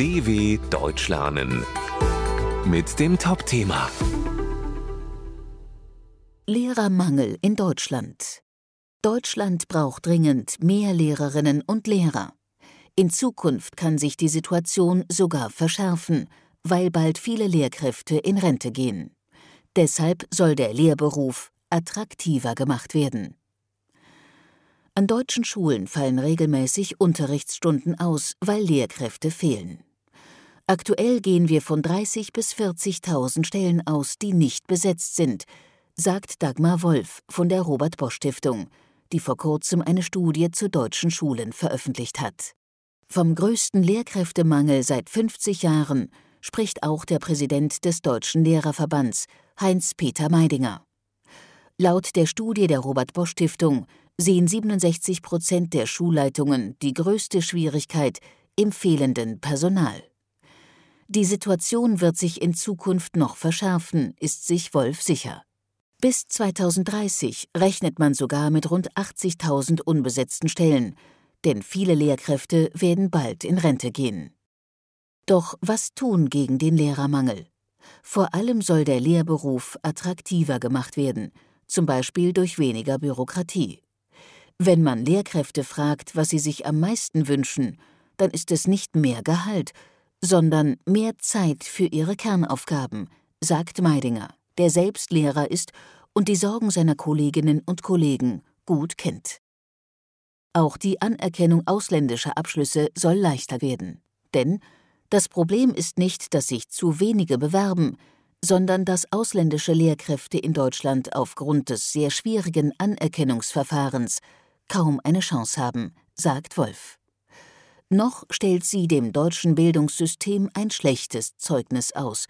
DW Deutsch lernen mit dem Top-Thema Lehrermangel in Deutschland. Deutschland braucht dringend mehr Lehrerinnen und Lehrer. In Zukunft kann sich die Situation sogar verschärfen, weil bald viele Lehrkräfte in Rente gehen. Deshalb soll der Lehrberuf attraktiver gemacht werden. An deutschen Schulen fallen regelmäßig Unterrichtsstunden aus, weil Lehrkräfte fehlen. Aktuell gehen wir von 30 bis 40.000 Stellen aus, die nicht besetzt sind, sagt Dagmar Wolf von der Robert Bosch Stiftung, die vor kurzem eine Studie zu deutschen Schulen veröffentlicht hat. Vom größten Lehrkräftemangel seit 50 Jahren spricht auch der Präsident des Deutschen Lehrerverbands, Heinz-Peter Meidinger. Laut der Studie der Robert Bosch Stiftung sehen 67 Prozent der Schulleitungen die größte Schwierigkeit im fehlenden Personal. Die Situation wird sich in Zukunft noch verschärfen, ist sich Wolf sicher. Bis 2030 rechnet man sogar mit rund 80.000 unbesetzten Stellen, denn viele Lehrkräfte werden bald in Rente gehen. Doch was tun gegen den Lehrermangel? Vor allem soll der Lehrberuf attraktiver gemacht werden, zum Beispiel durch weniger Bürokratie. Wenn man Lehrkräfte fragt, was sie sich am meisten wünschen, dann ist es nicht mehr Gehalt, sondern mehr Zeit für ihre Kernaufgaben, sagt Meidinger, der selbst Lehrer ist und die Sorgen seiner Kolleginnen und Kollegen gut kennt. Auch die Anerkennung ausländischer Abschlüsse soll leichter werden. Denn das Problem ist nicht, dass sich zu wenige bewerben, sondern dass ausländische Lehrkräfte in Deutschland aufgrund des sehr schwierigen Anerkennungsverfahrens kaum eine Chance haben, sagt Wolf. Noch stellt sie dem deutschen Bildungssystem ein schlechtes Zeugnis aus.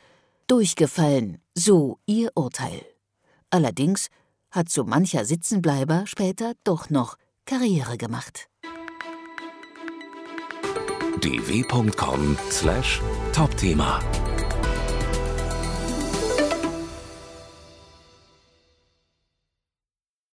Durchgefallen, so ihr Urteil. Allerdings hat so mancher Sitzenbleiber später doch noch Karriere gemacht. dw.com/topthema